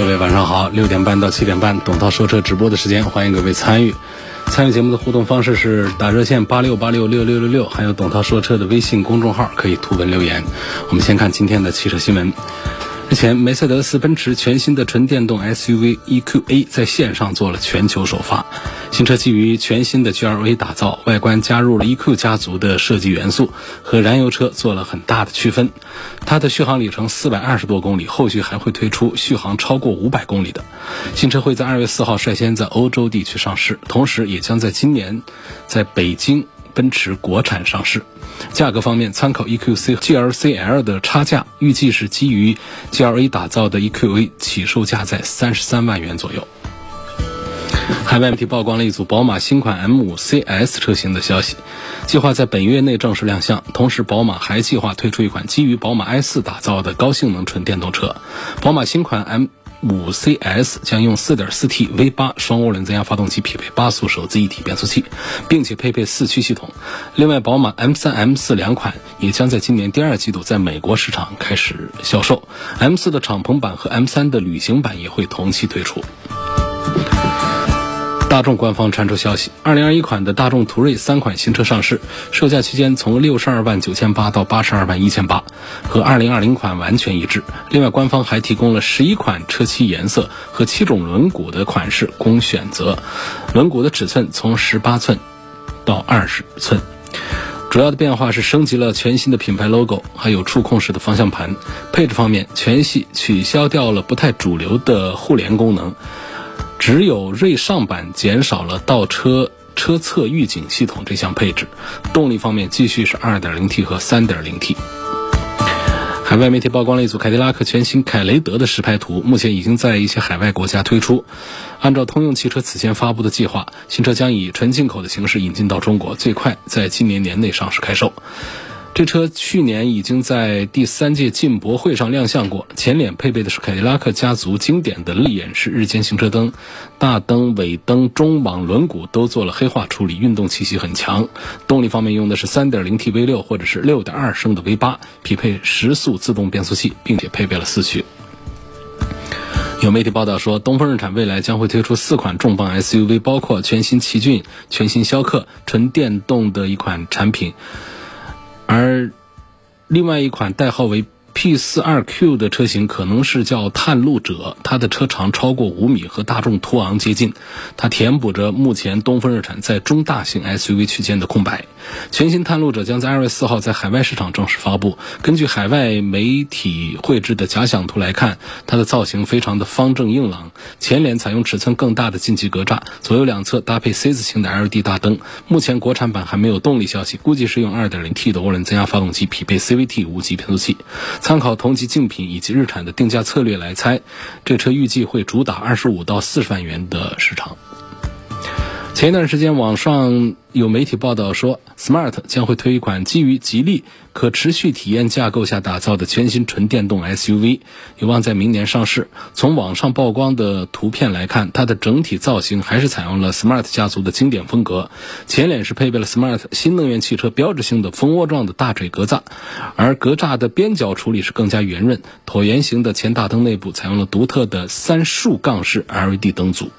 各位晚上好，六点半到七点半，董涛说车直播的时间，欢迎各位参与。参与节目的互动方式是打热线八六八六六六六六，还有董涛说车的微信公众号可以图文留言。我们先看今天的汽车新闻。日前，梅赛德斯奔驰全新的纯电动 SUV EQA 在线上做了全球首发。新车基于全新的 GLA 打造，外观加入了 EQ 家族的设计元素，和燃油车做了很大的区分。它的续航里程四百二十多公里，后续还会推出续航超过五百公里的新车，会在二月四号率先在欧洲地区上市，同时也将在今年在北京奔驰国产上市。价格方面，参考 EQC GLCL 的差价，预计是基于 GLA 打造的 EQA 起售价在三十三万元左右。海外媒体曝光了一组宝马新款 M5 CS 车型的消息，计划在本月内正式亮相。同时，宝马还计划推出一款基于宝马 i4 打造的高性能纯电动车。宝马新款 M 五 CS 将用 4.4T V8 双涡轮增压发动机，匹配八速手自一体变速器，并且配备四驱系统。另外，宝马 M3、M4 两款也将在今年第二季度在美国市场开始销售。M4 的敞篷版和 M3 的旅行版也会同期推出。大众官方传出消息，二零二一款的大众途锐三款新车上市，售价区间从六十二万九千八到八十二万一千八，和二零二零款完全一致。另外，官方还提供了十一款车漆颜色和七种轮毂的款式供选择，轮毂的尺寸从十八寸到二十寸。主要的变化是升级了全新的品牌 logo，还有触控式的方向盘。配置方面，全系取消掉了不太主流的互联功能。只有锐上版减少了倒车车侧预警系统这项配置。动力方面继续是 2.0T 和 3.0T。海外媒体曝光了一组凯迪拉克全新凯雷德的实拍图，目前已经在一些海外国家推出。按照通用汽车此前发布的计划，新车将以纯进口的形式引进到中国，最快在今年年内上市开售。这车去年已经在第三届进博会上亮相过，前脸配备的是凯迪拉克家族经典的泪眼式日间行车灯，大灯、尾灯、中网、轮毂都做了黑化处理，运动气息很强。动力方面用的是 3.0T V6 或者是6.2升的 V8，匹配十速自动变速器，并且配备了四驱。有媒体报道说，东风日产未来将会推出四款重磅 SUV，包括全新奇骏、全新逍客，纯电动的一款产品。而另外一款代号为 P42Q 的车型可能是叫探路者，它的车长超过五米，和大众途昂接近。它填补着目前东风日产在中大型 SUV 区间的空白。全新探路者将在二月四号在海外市场正式发布。根据海外媒体绘制的假想图来看，它的造型非常的方正硬朗。前脸采用尺寸更大的进气格栅，左右两侧搭配 C 字形的 LED 大灯。目前国产版还没有动力消息，估计是用 2.0T 的涡轮增压发动机，匹配 CVT 无级变速器。参考同级竞品以及日产的定价策略来猜，这车预计会主打二十五到四十万元的市场。前一段时间，网上有媒体报道说，Smart 将会推一款基于吉利可持续体验架构下打造的全新纯电动 SUV，有望在明年上市。从网上曝光的图片来看，它的整体造型还是采用了 Smart 家族的经典风格。前脸是配备了 Smart 新能源汽车标志性的蜂窝状的大嘴格栅，而格栅的边角处理是更加圆润。椭圆形的前大灯内部采用了独特的三竖杠式 LED 灯组。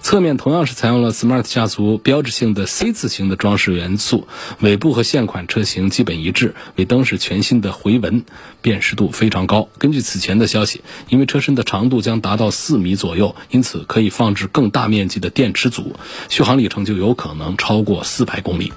侧面同样是采用了 Smart 家族标志性的 C 字形型的装饰元素，尾部和现款车型基本一致，尾灯是全新的回纹，辨识度非常高。根据此前的消息，因为车身的长度将达到四米左右，因此可以放置更大面积的电池组，续航里程就有可能超过四百公里。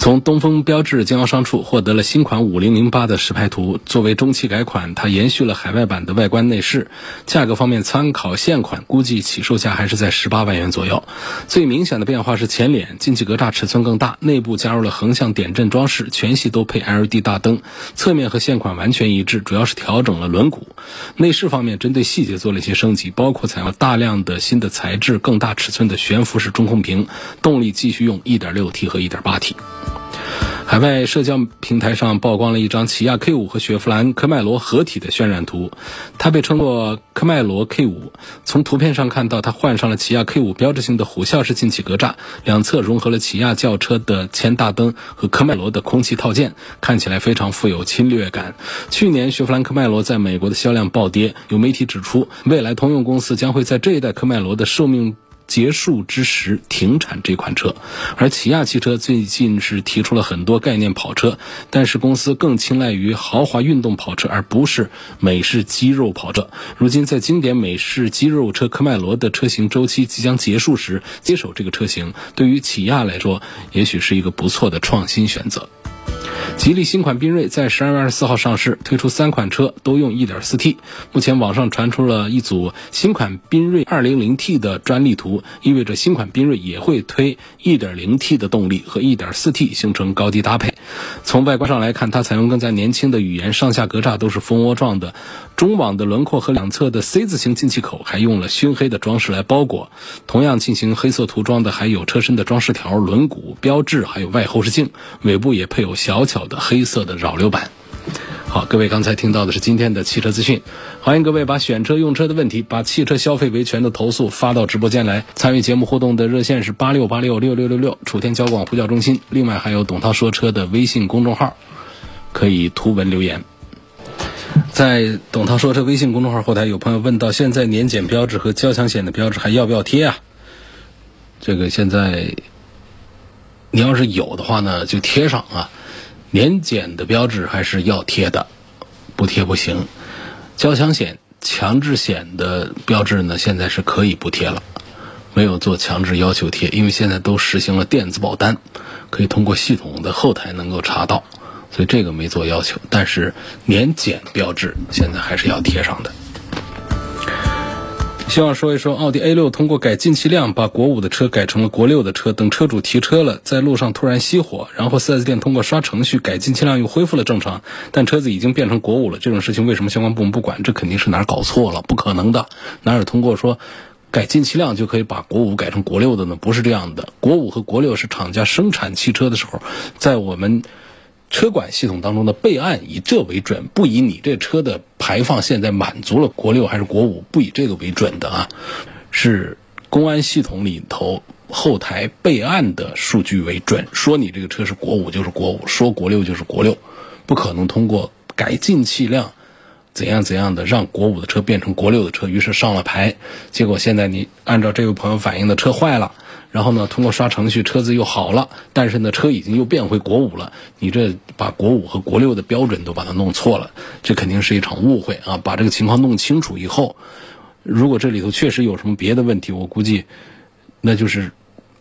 从东风标致经销商处获得了新款五零零八的实拍图，作为中期改款，它延续了海外版的外观内饰。价格方面参考现款，估计起售价还是在十八万元左右。最明显的变化是前脸进气格栅尺寸更大，内部加入了横向点阵装饰，全系都配 LED 大灯。侧面和现款完全一致，主要是调整了轮毂。内饰方面针对细节做了一些升级，包括采用大量的新的材质、更大尺寸的悬浮式中控屏。动力继续用 1.6T 和 1.8T。海外社交平台上曝光了一张起亚 K5 和雪佛兰科迈罗合体的渲染图，它被称作科迈罗 K5。从图片上看到，它换上了起亚 K5 标志性的虎啸式进气格栅，两侧融合了起亚轿车的前大灯和科迈罗的空气套件，看起来非常富有侵略感。去年雪佛兰科迈罗在美国的销量暴跌，有媒体指出，未来通用公司将会在这一代科迈罗的寿命。结束之时停产这款车，而起亚汽车最近是提出了很多概念跑车，但是公司更青睐于豪华运动跑车，而不是美式肌肉跑车。如今在经典美式肌肉车科迈罗的车型周期即将结束时接手这个车型，对于起亚来说，也许是一个不错的创新选择。吉利新款缤瑞在十二月二十四号上市，推出三款车都用 1.4T。目前网上传出了一组新款缤瑞二零零 T 的专利图，意味着新款缤瑞也会推 1.0T 的动力和 1.4T 形成高低搭配。从外观上来看，它采用更加年轻的语言，上下格栅都是蜂窝状的，中网的轮廓和两侧的 C 字形进气口还用了熏黑的装饰来包裹。同样进行黑色涂装的还有车身的装饰条、轮毂标志，还有外后视镜，尾部也配有小巧的黑色的扰流板。好，各位刚才听到的是今天的汽车资讯，欢迎各位把选车用车的问题，把汽车消费维权的投诉发到直播间来。参与节目互动的热线是八六八六六六六六，楚天交广呼叫中心。另外还有董涛说车的微信公众号，可以图文留言。在董涛说车微信公众号后台，有朋友问到：现在年检标志和交强险的标志还要不要贴啊？这个现在你要是有的话呢，就贴上啊。年检的标志还是要贴的，不贴不行。交强险、强制险的标志呢，现在是可以不贴了，没有做强制要求贴，因为现在都实行了电子保单，可以通过系统的后台能够查到，所以这个没做要求。但是年检标志现在还是要贴上的。希望说一说奥迪 A 六通过改进气量，把国五的车改成了国六的车。等车主提车了，在路上突然熄火，然后 4S 店通过刷程序改进气量又恢复了正常，但车子已经变成国五了。这种事情为什么相关部门不管？这肯定是哪儿搞错了，不可能的。哪有通过说改进气量就可以把国五改成国六的呢？不是这样的。国五和国六是厂家生产汽车的时候，在我们。车管系统当中的备案以这为准，不以你这车的排放现在满足了国六还是国五，不以这个为准的啊，是公安系统里头后台备案的数据为准。说你这个车是国五就是国五，说国六就是国六，不可能通过改进气量怎样怎样的让国五的车变成国六的车，于是上了牌，结果现在你按照这位朋友反映的车坏了。然后呢，通过刷程序，车子又好了，但是呢，车已经又变回国五了。你这把国五和国六的标准都把它弄错了，这肯定是一场误会啊！把这个情况弄清楚以后，如果这里头确实有什么别的问题，我估计那就是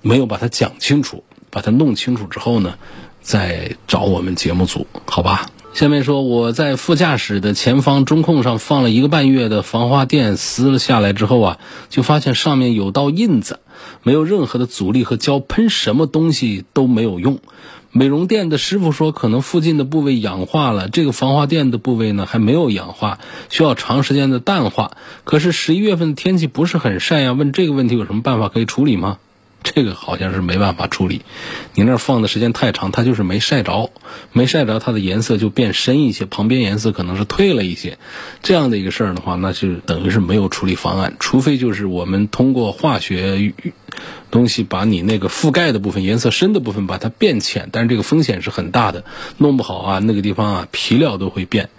没有把它讲清楚，把它弄清楚之后呢，再找我们节目组，好吧？下面说我在副驾驶的前方中控上放了一个半月的防滑垫，撕了下来之后啊，就发现上面有道印子。没有任何的阻力和胶，喷什么东西都没有用。美容店的师傅说，可能附近的部位氧化了，这个防滑垫的部位呢还没有氧化，需要长时间的淡化。可是十一月份天气不是很晒呀，问这个问题有什么办法可以处理吗？这个好像是没办法处理，你那放的时间太长，它就是没晒着，没晒着，它的颜色就变深一些，旁边颜色可能是褪了一些，这样的一个事儿的话，那就等于是没有处理方案，除非就是我们通过化学。东西把你那个覆盖的部分颜色深的部分把它变浅，但是这个风险是很大的，弄不好啊那个地方啊皮料都会变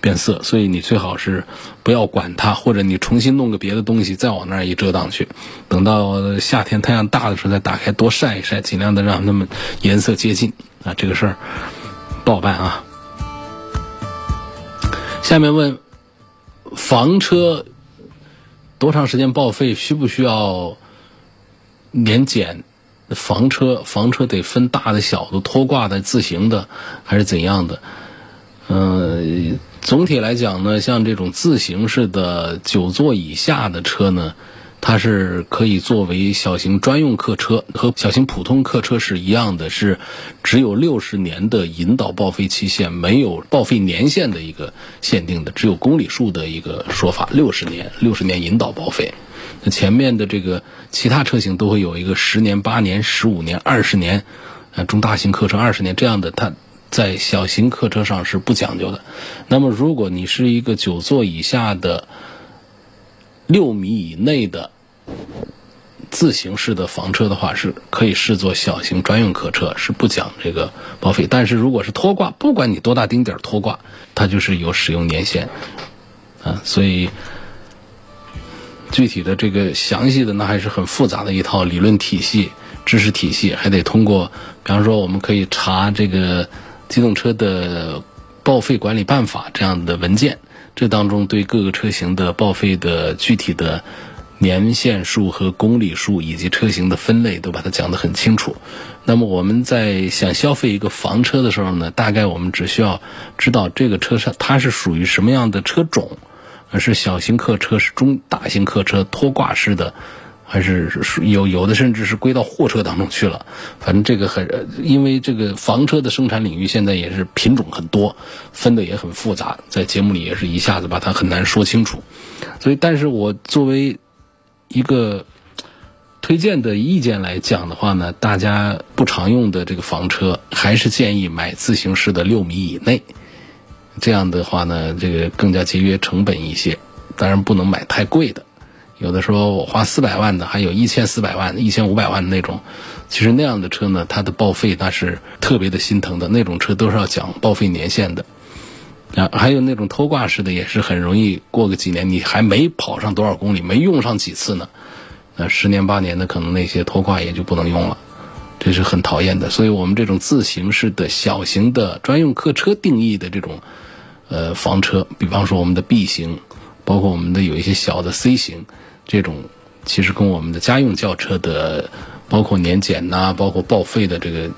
变色，所以你最好是不要管它，或者你重新弄个别的东西再往那儿一遮挡去，等到夏天太阳大的时候再打开多晒一晒，尽量的让它们颜色接近啊这个事儿不好办啊。下面问房车多长时间报废，需不需要？年检房车，房车得分大的、小的、拖挂的、自行的，还是怎样的？嗯，总体来讲呢，像这种自行式的九座以下的车呢，它是可以作为小型专用客车，和小型普通客车是一样的，是只有六十年的引导报废期限，没有报废年限的一个限定的，只有公里数的一个说法，六十年，六十年引导报废。那前面的这个其他车型都会有一个十年、八年、十五年、二十年，呃，中大型客车二十年这样的，它在小型客车上是不讲究的。那么，如果你是一个九座以下的六米以内的自行式的房车的话，是可以视作小型专用客车，是不讲这个报废。但是如果是拖挂，不管你多大丁点儿拖挂，它就是有使用年限啊，所以。具体的这个详细的那还是很复杂的一套理论体系、知识体系，还得通过，比方说我们可以查这个机动车的报废管理办法这样的文件，这当中对各个车型的报废的具体的年限数和公里数以及车型的分类都把它讲得很清楚。那么我们在想消费一个房车的时候呢，大概我们只需要知道这个车上它是属于什么样的车种。是小型客车，是中大型客车，拖挂式的，还是有有的甚至是归到货车当中去了。反正这个很，因为这个房车的生产领域现在也是品种很多，分的也很复杂，在节目里也是一下子把它很难说清楚。所以，但是我作为一个推荐的意见来讲的话呢，大家不常用的这个房车，还是建议买自行式的六米以内。这样的话呢，这个更加节约成本一些，当然不能买太贵的。有的时候我花四百万的，还有一千四百万、一千五百万的那种，其实那样的车呢，它的报废那是特别的心疼的。那种车都是要讲报废年限的。啊，还有那种拖挂式的，也是很容易过个几年，你还没跑上多少公里，没用上几次呢，那十年八年的可能那些拖挂也就不能用了。这是很讨厌的，所以我们这种自行式的小型的专用客车定义的这种，呃，房车，比方说我们的 B 型，包括我们的有一些小的 C 型，这种其实跟我们的家用轿车的，包括年检呐，包括报废的这个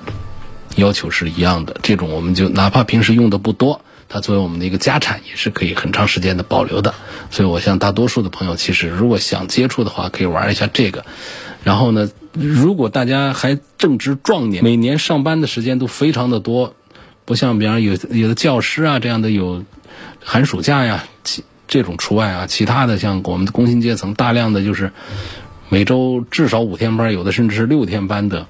要求是一样的。这种我们就哪怕平时用的不多，它作为我们的一个家产，也是可以很长时间的保留的。所以我想大多数的朋友，其实如果想接触的话，可以玩一下这个。然后呢，如果大家还正值壮年，每年上班的时间都非常的多，不像比方有有的教师啊这样的有寒暑假呀，这种除外啊，其他的像我们的工薪阶层，大量的就是每周至少五天班，有的甚至是六天班的。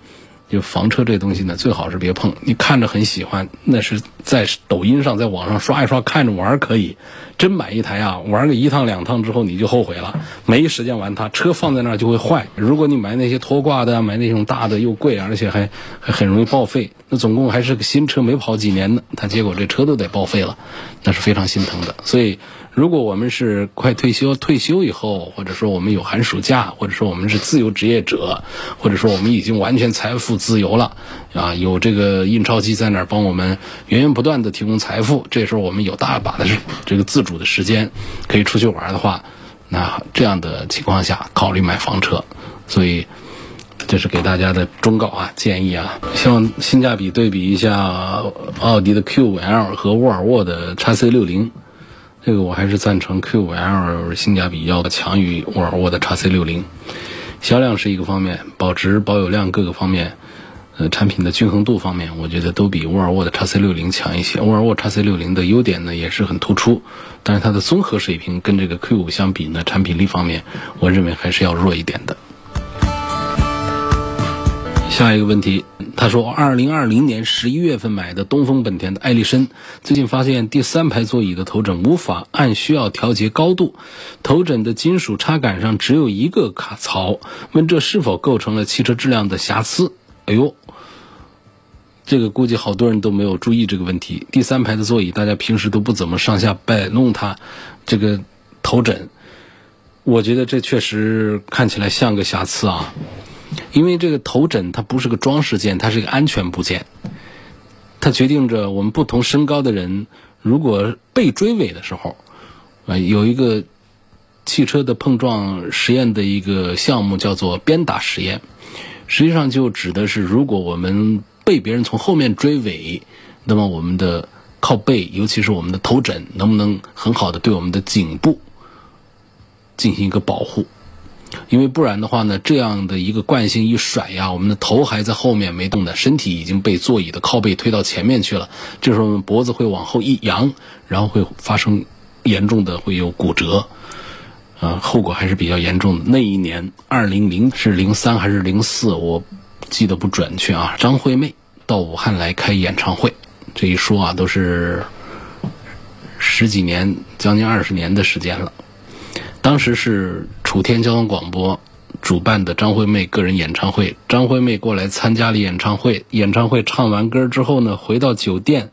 就房车这东西呢，最好是别碰。你看着很喜欢，那是在抖音上、在网上刷一刷，看着玩可以。真买一台啊，玩个一趟两趟之后，你就后悔了，没时间玩它。车放在那儿就会坏。如果你买那些拖挂的，买那种大的又贵，而且还还很容易报废。那总共还是个新车，没跑几年呢，它结果这车都得报废了，那是非常心疼的。所以。如果我们是快退休，退休以后，或者说我们有寒暑假，或者说我们是自由职业者，或者说我们已经完全财富自由了，啊，有这个印钞机在那儿帮我们源源不断的提供财富，这时候我们有大把的这个自主的时间可以出去玩的话，那这样的情况下考虑买房车，所以这是给大家的忠告啊，建议啊，希望性价比对比一下奥迪的 Q5L 和沃尔沃的 x C 六零。这个我还是赞成 Q5L 性价比要强于沃尔沃的 x C 六零，销量是一个方面，保值保有量各个方面，呃，产品的均衡度方面，我觉得都比沃尔沃的 x C 六零强一些。沃尔沃 x C 六零的优点呢也是很突出，但是它的综合水平跟这个 Q5 相比呢，产品力方面，我认为还是要弱一点的。下一个问题，他说，二零二零年十一月份买的东风本田的艾力绅，最近发现第三排座椅的头枕无法按需要调节高度，头枕的金属插杆上只有一个卡槽，问这是否构成了汽车质量的瑕疵？哎呦，这个估计好多人都没有注意这个问题。第三排的座椅，大家平时都不怎么上下摆弄它，这个头枕，我觉得这确实看起来像个瑕疵啊。因为这个头枕它不是个装饰件，它是一个安全部件，它决定着我们不同身高的人如果被追尾的时候，呃，有一个汽车的碰撞实验的一个项目叫做鞭打实验。实际上就指的是，如果我们被别人从后面追尾，那么我们的靠背，尤其是我们的头枕，能不能很好的对我们的颈部进行一个保护？因为不然的话呢，这样的一个惯性一甩呀，我们的头还在后面没动的，身体已经被座椅的靠背推到前面去了。这时候我们脖子会往后一扬，然后会发生严重的会有骨折，啊，后果还是比较严重的。那一年二零零是零三还是零四，我记得不准确啊。张惠妹到武汉来开演唱会，这一说啊，都是十几年，将近二十年的时间了。当时是楚天交通广播主办的张惠妹个人演唱会，张惠妹过来参加了演唱会。演唱会唱完歌之后呢，回到酒店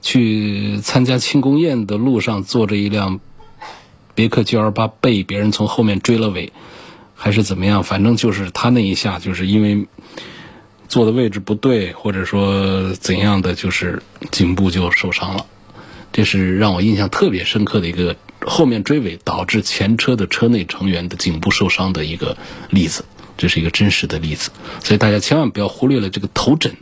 去参加庆功宴的路上，坐着一辆别克 GL8，被别人从后面追了尾，还是怎么样？反正就是他那一下，就是因为坐的位置不对，或者说怎样的，就是颈部就受伤了。这是让我印象特别深刻的一个。后面追尾导致前车的车内成员的颈部受伤的一个例子，这是一个真实的例子，所以大家千万不要忽略了这个头枕，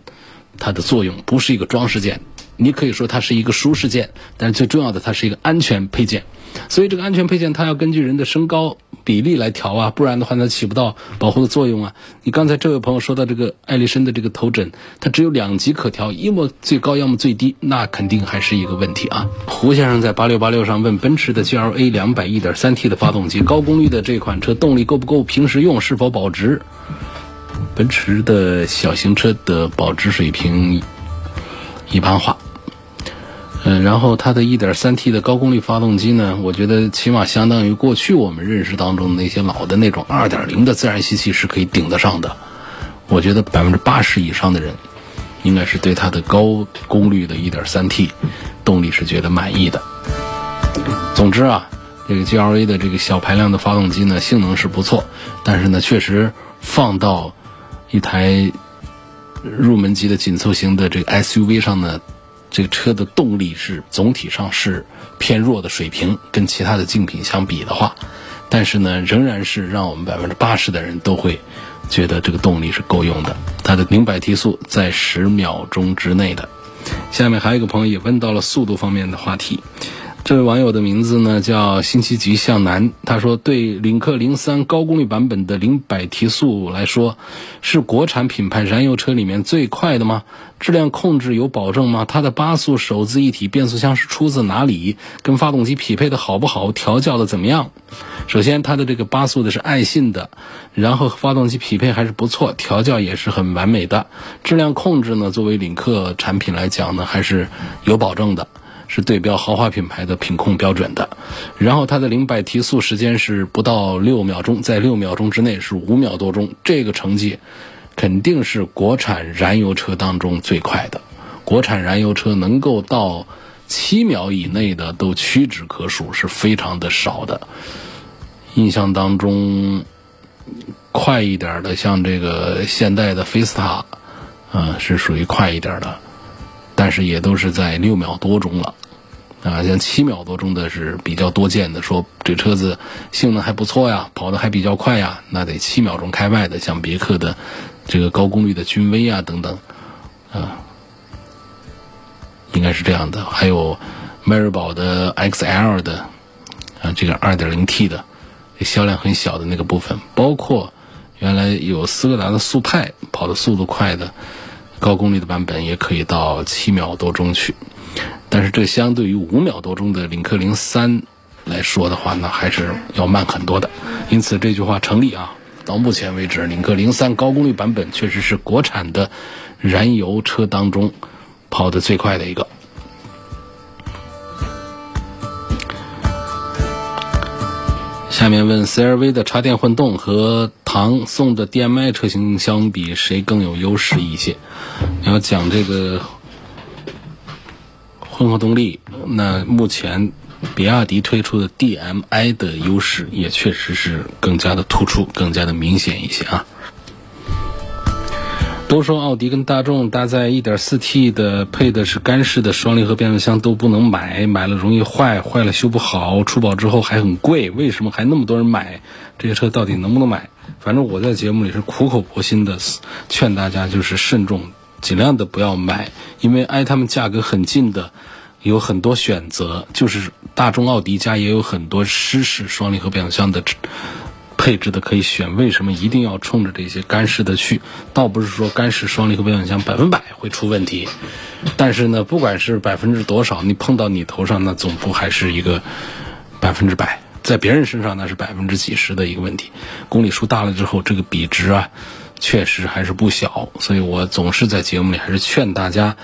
它的作用不是一个装饰件，你可以说它是一个舒适件，但是最重要的它是一个安全配件，所以这个安全配件它要根据人的身高。比例来调啊，不然的话它起不到保护的作用啊。你刚才这位朋友说到这个艾力绅的这个头枕，它只有两级可调，要么最高，要么最低，那肯定还是一个问题啊。胡先生在八六八六上问：奔驰的 GLA 两百一点三 T 的发动机，高功率的这款车动力够不够？平时用是否保值？奔驰的小型车的保值水平一般化。嗯，然后它的 1.3T 的高功率发动机呢，我觉得起码相当于过去我们认识当中的那些老的那种2.0的自然吸气是可以顶得上的。我觉得百分之八十以上的人，应该是对它的高功率的 1.3T 动力是觉得满意的。总之啊，这个 GLA 的这个小排量的发动机呢，性能是不错，但是呢，确实放到一台入门级的紧凑型的这个 SUV 上呢。这个车的动力是总体上是偏弱的水平，跟其他的竞品相比的话，但是呢，仍然是让我们百分之八十的人都会觉得这个动力是够用的。它的零百提速在十秒钟之内的。下面还有一个朋友也问到了速度方面的话题。这位网友的名字呢叫星期吉向南，他说：“对领克零三高功率版本的零百提速来说，是国产品牌燃油车里面最快的吗？质量控制有保证吗？它的八速手自一体变速箱是出自哪里？跟发动机匹配的好不好？调教的怎么样？首先，它的这个八速的是爱信的，然后发动机匹配还是不错，调教也是很完美的。质量控制呢，作为领克产品来讲呢，还是有保证的。”是对标豪华品牌的品控标准的，然后它的零百提速时间是不到六秒钟，在六秒钟之内是五秒多钟，这个成绩肯定是国产燃油车当中最快的。国产燃油车能够到七秒以内的都屈指可数，是非常的少的。印象当中快一点的，像这个现代的菲斯塔，啊，是属于快一点的，但是也都是在六秒多钟了。啊，像七秒多钟的是比较多见的，说这车子性能还不错呀，跑得还比较快呀，那得七秒钟开外的，像别克的这个高功率的君威啊等等，啊，应该是这样的。还有迈锐宝的 XL 的啊，这个 2.0T 的销量很小的那个部分，包括原来有斯柯达的速派跑的速度快的高功率的版本，也可以到七秒多钟去。但是这相对于五秒多钟的领克零三来说的话呢，还是要慢很多的。因此这句话成立啊。到目前为止，领克零三高功率版本确实是国产的燃油车当中跑得最快的一个。下面问 CRV 的插电混动和唐宋的 DM-i 车型相比，谁更有优势一些？要讲这个。混合动力，那目前比亚迪推出的 DM-i 的优势也确实是更加的突出、更加的明显一些啊。都说奥迪跟大众搭载 1.4T 的配的是干式的双离合变速箱都不能买，买了容易坏，坏了修不好，出保之后还很贵，为什么还那么多人买？这些车到底能不能买？反正我在节目里是苦口婆心的劝大家，就是慎重，尽量的不要买，因为挨他们价格很近的有很多选择，就是大众、奥迪家也有很多湿式双离合变速箱的。配置的可以选，为什么一定要冲着这些干式的去？倒不是说干式双离合变速箱百分百会出问题，但是呢，不管是百分之多少，你碰到你头上，那总不还是一个百分之百，在别人身上那是百分之几十的一个问题。公里数大了之后，这个比值啊，确实还是不小。所以我总是在节目里还是劝大家。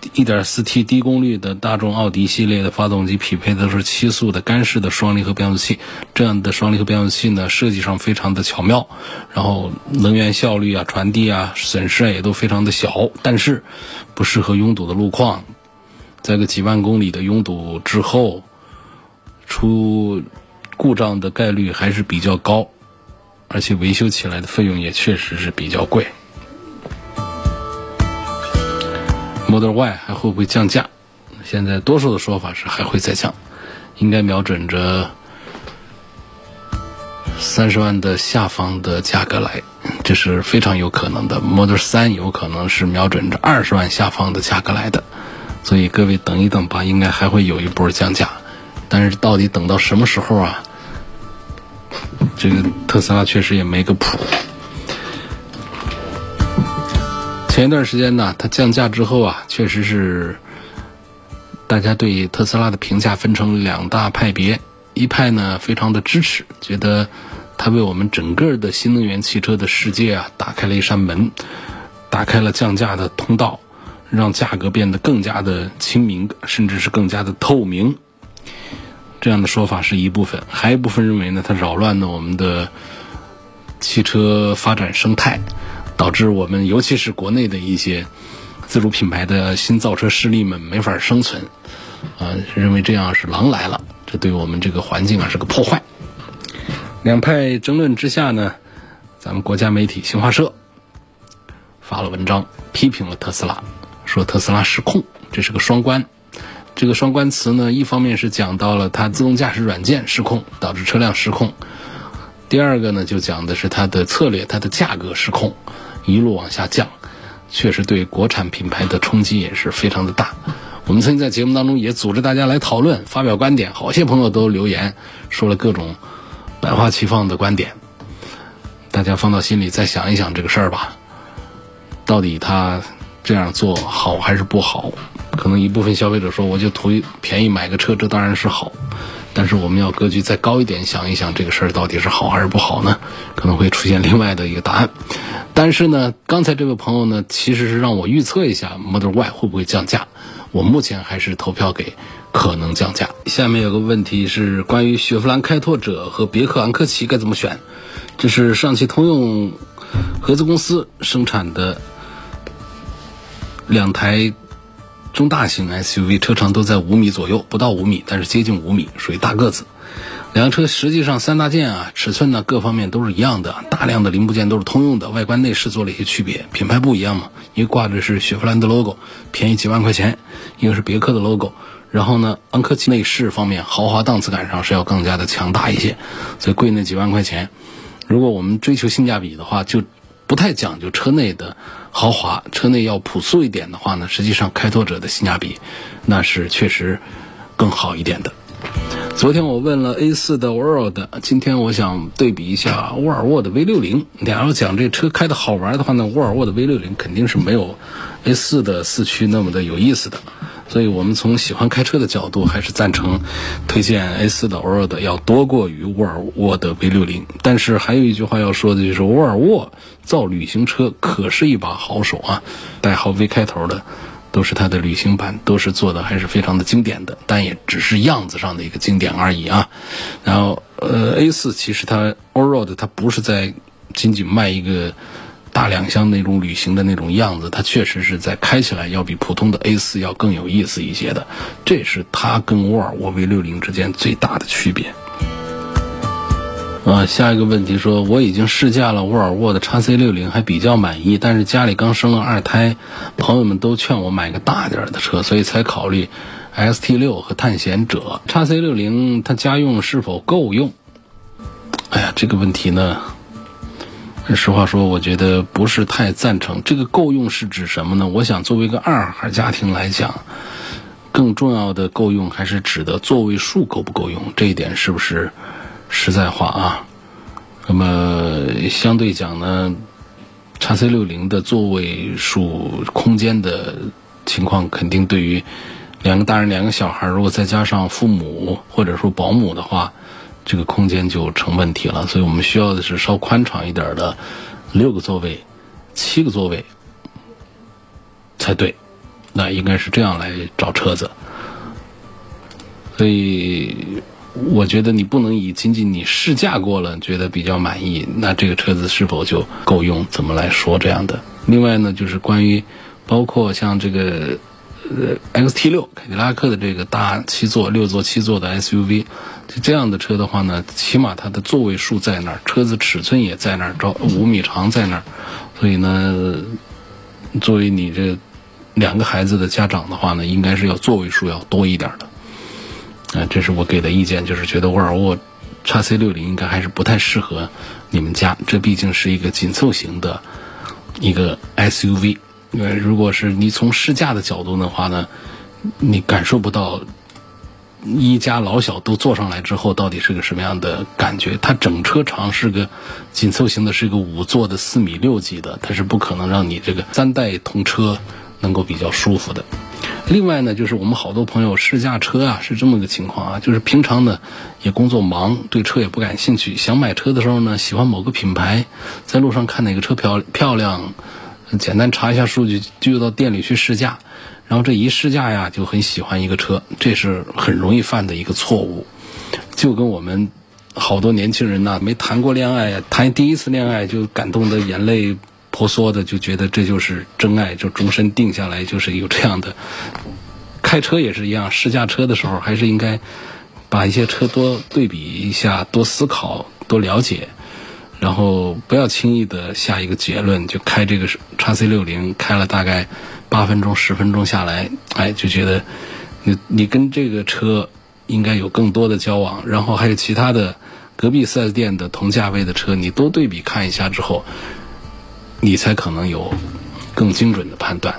1.4T 低功率的大众奥迪系列的发动机匹配的是七速的干式的双离合变速器，这样的双离合变速器呢，设计上非常的巧妙，然后能源效率啊、传递啊、损失啊也都非常的小，但是不适合拥堵的路况，在个几万公里的拥堵之后，出故障的概率还是比较高，而且维修起来的费用也确实是比较贵。Model Y 还会不会降价？现在多数的说法是还会再降，应该瞄准着三十万的下方的价格来，这是非常有可能的。Model 3有可能是瞄准着二十万下方的价格来的，所以各位等一等吧，应该还会有一波降价。但是到底等到什么时候啊？这个特斯拉确实也没个谱。前一段时间呢，它降价之后啊，确实是大家对特斯拉的评价分成两大派别。一派呢，非常的支持，觉得它为我们整个的新能源汽车的世界啊，打开了一扇门，打开了降价的通道，让价格变得更加的亲民，甚至是更加的透明。这样的说法是一部分，还有一部分认为呢，它扰乱了我们的汽车发展生态。导致我们，尤其是国内的一些自主品牌的新造车势力们没法生存，啊，认为这样是狼来了，这对我们这个环境啊是个破坏。两派争论之下呢，咱们国家媒体新华社发了文章批评了特斯拉，说特斯拉失控，这是个双关。这个双关词呢，一方面是讲到了它自动驾驶软件失控，导致车辆失控；第二个呢，就讲的是它的策略，它的价格失控。一路往下降，确实对国产品牌的冲击也是非常的大。我们曾经在节目当中也组织大家来讨论、发表观点，好些朋友都留言说了各种百花齐放的观点。大家放到心里再想一想这个事儿吧，到底他这样做好还是不好？可能一部分消费者说，我就图便宜买个车，这当然是好。但是我们要格局再高一点，想一想这个事儿到底是好还是不好呢？可能会出现另外的一个答案。但是呢，刚才这位朋友呢，其实是让我预测一下 Model Y 会不会降价。我目前还是投票给可能降价。下面有个问题是关于雪佛兰开拓者和别克昂科旗该怎么选？这是上汽通用合资公司生产的两台。中大型 SUV 车长都在五米左右，不到五米，但是接近五米，属于大个子。两车实际上三大件啊，尺寸呢各方面都是一样的，大量的零部件都是通用的，外观内饰做了一些区别，品牌不一样嘛。一个挂的是雪佛兰的 logo，便宜几万块钱；一个是别克的 logo。然后呢，昂科旗内饰方面豪华档次感上是要更加的强大一些，所以贵那几万块钱。如果我们追求性价比的话，就不太讲究车内的。豪华车内要朴素一点的话呢，实际上开拓者的性价比那是确实更好一点的。昨天我问了 A4 的 World，今天我想对比一下沃尔沃的 V60。你要讲这车开的好玩的话呢，沃尔沃的 V60 肯定是没有 A4 的四驱那么的有意思的。所以我们从喜欢开车的角度，还是赞成推荐 A4 的 Ord 要多过于沃尔沃的 V60。但是还有一句话要说的就是，沃尔沃造旅行车可是一把好手啊，代号 V 开头的都是它的旅行版，都是做的还是非常的经典的，但也只是样子上的一个经典而已啊。然后呃，A4 其实它 Allroad 它不是在仅仅卖一个。大两厢那种旅行的那种样子，它确实是在开起来要比普通的 A 四要更有意思一些的，这是它跟沃尔沃 V 六零之间最大的区别。啊，下一个问题说，我已经试驾了沃尔沃的 x C 六零，还比较满意，但是家里刚生了二胎，朋友们都劝我买个大点的车，所以才考虑 S T 六和探险者。x C 六零它家用是否够用？哎呀，这个问题呢，实话说，我觉得不是太赞成。这个够用是指什么呢？我想作为一个二孩家庭来讲，更重要的够用还是指的座位数够不够用，这一点是不是？实在话啊，那么相对讲呢，叉 C 六零的座位数、空间的情况，肯定对于两个大人、两个小孩，如果再加上父母或者说保姆的话，这个空间就成问题了。所以我们需要的是稍宽敞一点的六个座位、七个座位才对。那应该是这样来找车子，所以。我觉得你不能以仅仅你试驾过了觉得比较满意，那这个车子是否就够用？怎么来说这样的？另外呢，就是关于包括像这个呃 XT 六凯迪拉克的这个大七座、六座、七座的 SUV，就这样的车的话呢，起码它的座位数在那儿，车子尺寸也在那儿，着五米长在那儿，所以呢，作为你这两个孩子的家长的话呢，应该是要座位数要多一点的。啊，这是我给的意见，就是觉得沃尔沃 x C 六零应该还是不太适合你们家，这毕竟是一个紧凑型的一个 SUV。呃，如果是你从试驾的角度的话呢，你感受不到一家老小都坐上来之后到底是个什么样的感觉。它整车长是个紧凑型的，是一个五座的四米六级的，它是不可能让你这个三代同车能够比较舒服的。另外呢，就是我们好多朋友试驾车啊，是这么个情况啊，就是平常呢也工作忙，对车也不感兴趣，想买车的时候呢，喜欢某个品牌，在路上看哪个车漂漂亮，简单查一下数据，就到店里去试驾，然后这一试驾呀，就很喜欢一个车，这是很容易犯的一个错误，就跟我们好多年轻人呐，没谈过恋爱，谈第一次恋爱就感动的眼泪。婆娑的就觉得这就是真爱，就终身定下来就是有这样的。开车也是一样，试驾车的时候还是应该把一些车多对比一下，多思考，多了解，然后不要轻易的下一个结论。就开这个叉 C 六零，开了大概八分钟、十分钟下来，哎，就觉得你你跟这个车应该有更多的交往，然后还有其他的隔壁四 S 店的同价位的车，你多对比看一下之后。你才可能有更精准的判断。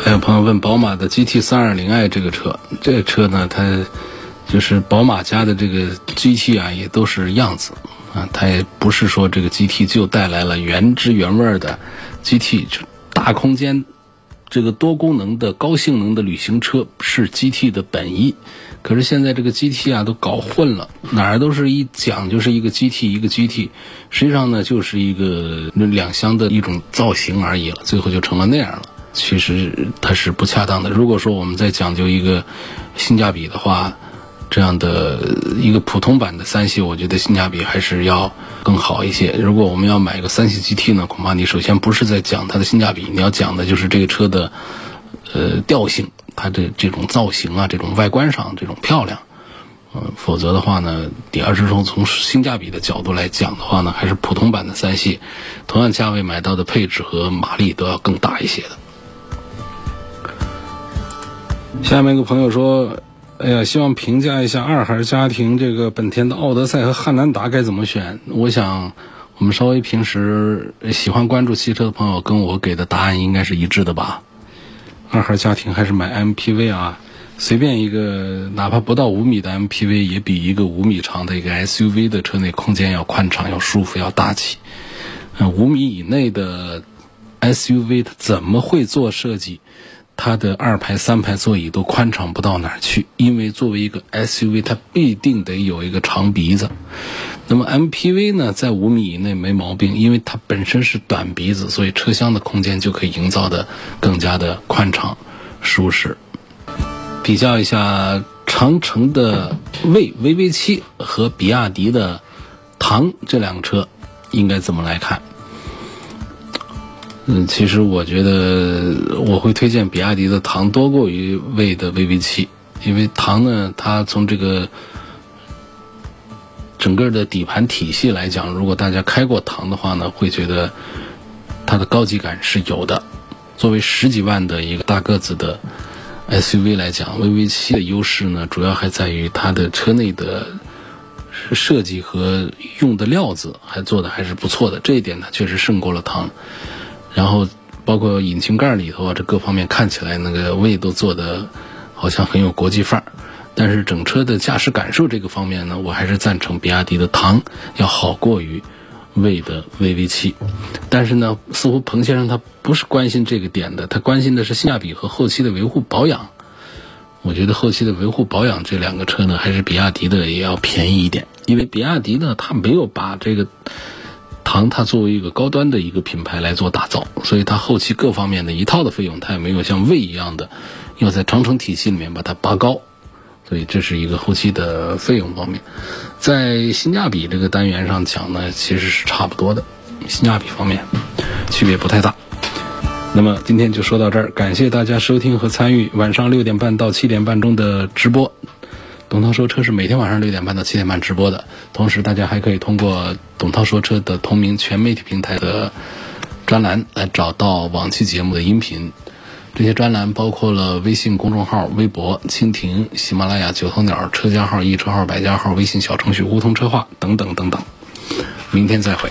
还有朋友问宝马的 GT 三二零 i 这个车，这个车呢，它就是宝马家的这个 GT 啊，也都是样子啊，它也不是说这个 GT 就带来了原汁原味的 GT，就大空间。这个多功能的高性能的旅行车是 GT 的本意，可是现在这个 GT 啊都搞混了，哪儿都是一讲就是一个 GT 一个 GT，实际上呢就是一个两厢的一种造型而已了，最后就成了那样了。其实它是不恰当的。如果说我们再讲究一个性价比的话，这样的一个普通版的三系，我觉得性价比还是要更好一些。如果我们要买一个三系 GT 呢，恐怕你首先不是在讲它的性价比，你要讲的就是这个车的呃调性，它的这种造型啊，这种外观上这种漂亮。嗯，否则的话呢，你要是说从性价比的角度来讲的话呢，还是普通版的三系，同样价位买到的配置和马力都要更大一些的。下面一个朋友说。哎呀，希望评价一下二孩家庭这个本田的奥德赛和汉兰达该怎么选？我想，我们稍微平时喜欢关注汽车的朋友跟我给的答案应该是一致的吧。二孩家庭还是买 MPV 啊，随便一个哪怕不到五米的 MPV 也比一个五米长的一个 SUV 的车内空间要宽敞、要舒服、要大气。嗯，五米以内的 SUV 它怎么会做设计？它的二排、三排座椅都宽敞不到哪儿去，因为作为一个 SUV，它必定得有一个长鼻子。那么 MPV 呢，在五米以内没毛病，因为它本身是短鼻子，所以车厢的空间就可以营造的更加的宽敞、舒适。比较一下长城的魏 VV 七和比亚迪的唐这两个车，应该怎么来看？嗯，其实我觉得我会推荐比亚迪的唐多过于魏的 VV 七，因为唐呢，它从这个整个的底盘体系来讲，如果大家开过唐的话呢，会觉得它的高级感是有的。作为十几万的一个大个子的 SUV 来讲，VV 七的优势呢，主要还在于它的车内的设计和用的料子还做的还是不错的，这一点呢确实胜过了唐。然后包括引擎盖里头啊，这各方面看起来那个位都做的好像很有国际范儿。但是整车的驾驶感受这个方面呢，我还是赞成比亚迪的唐要好过于魏的 VV 七。但是呢，似乎彭先生他不是关心这个点的，他关心的是性价比和后期的维护保养。我觉得后期的维护保养这两个车呢，还是比亚迪的也要便宜一点，因为比亚迪呢，它没有把这个唐它作为一个高端的一个品牌来做打造，所以它后期各方面的一套的费用，它也没有像魏一样的要在长城体系里面把它拔高。所以这是一个后期的费用方面，在性价比这个单元上讲呢，其实是差不多的，性价比方面区别不太大。那么今天就说到这儿，感谢大家收听和参与晚上六点半到七点半中的直播。董涛说车是每天晚上六点半到七点半直播的，同时大家还可以通过董涛说车的同名全媒体平台的专栏来找到往期节目的音频。这些专栏包括了微信公众号、微博、蜻蜓、喜马拉雅、九头鸟、车家号、易车号、百家号、微信小程序梧桐车话等等等等。明天再会。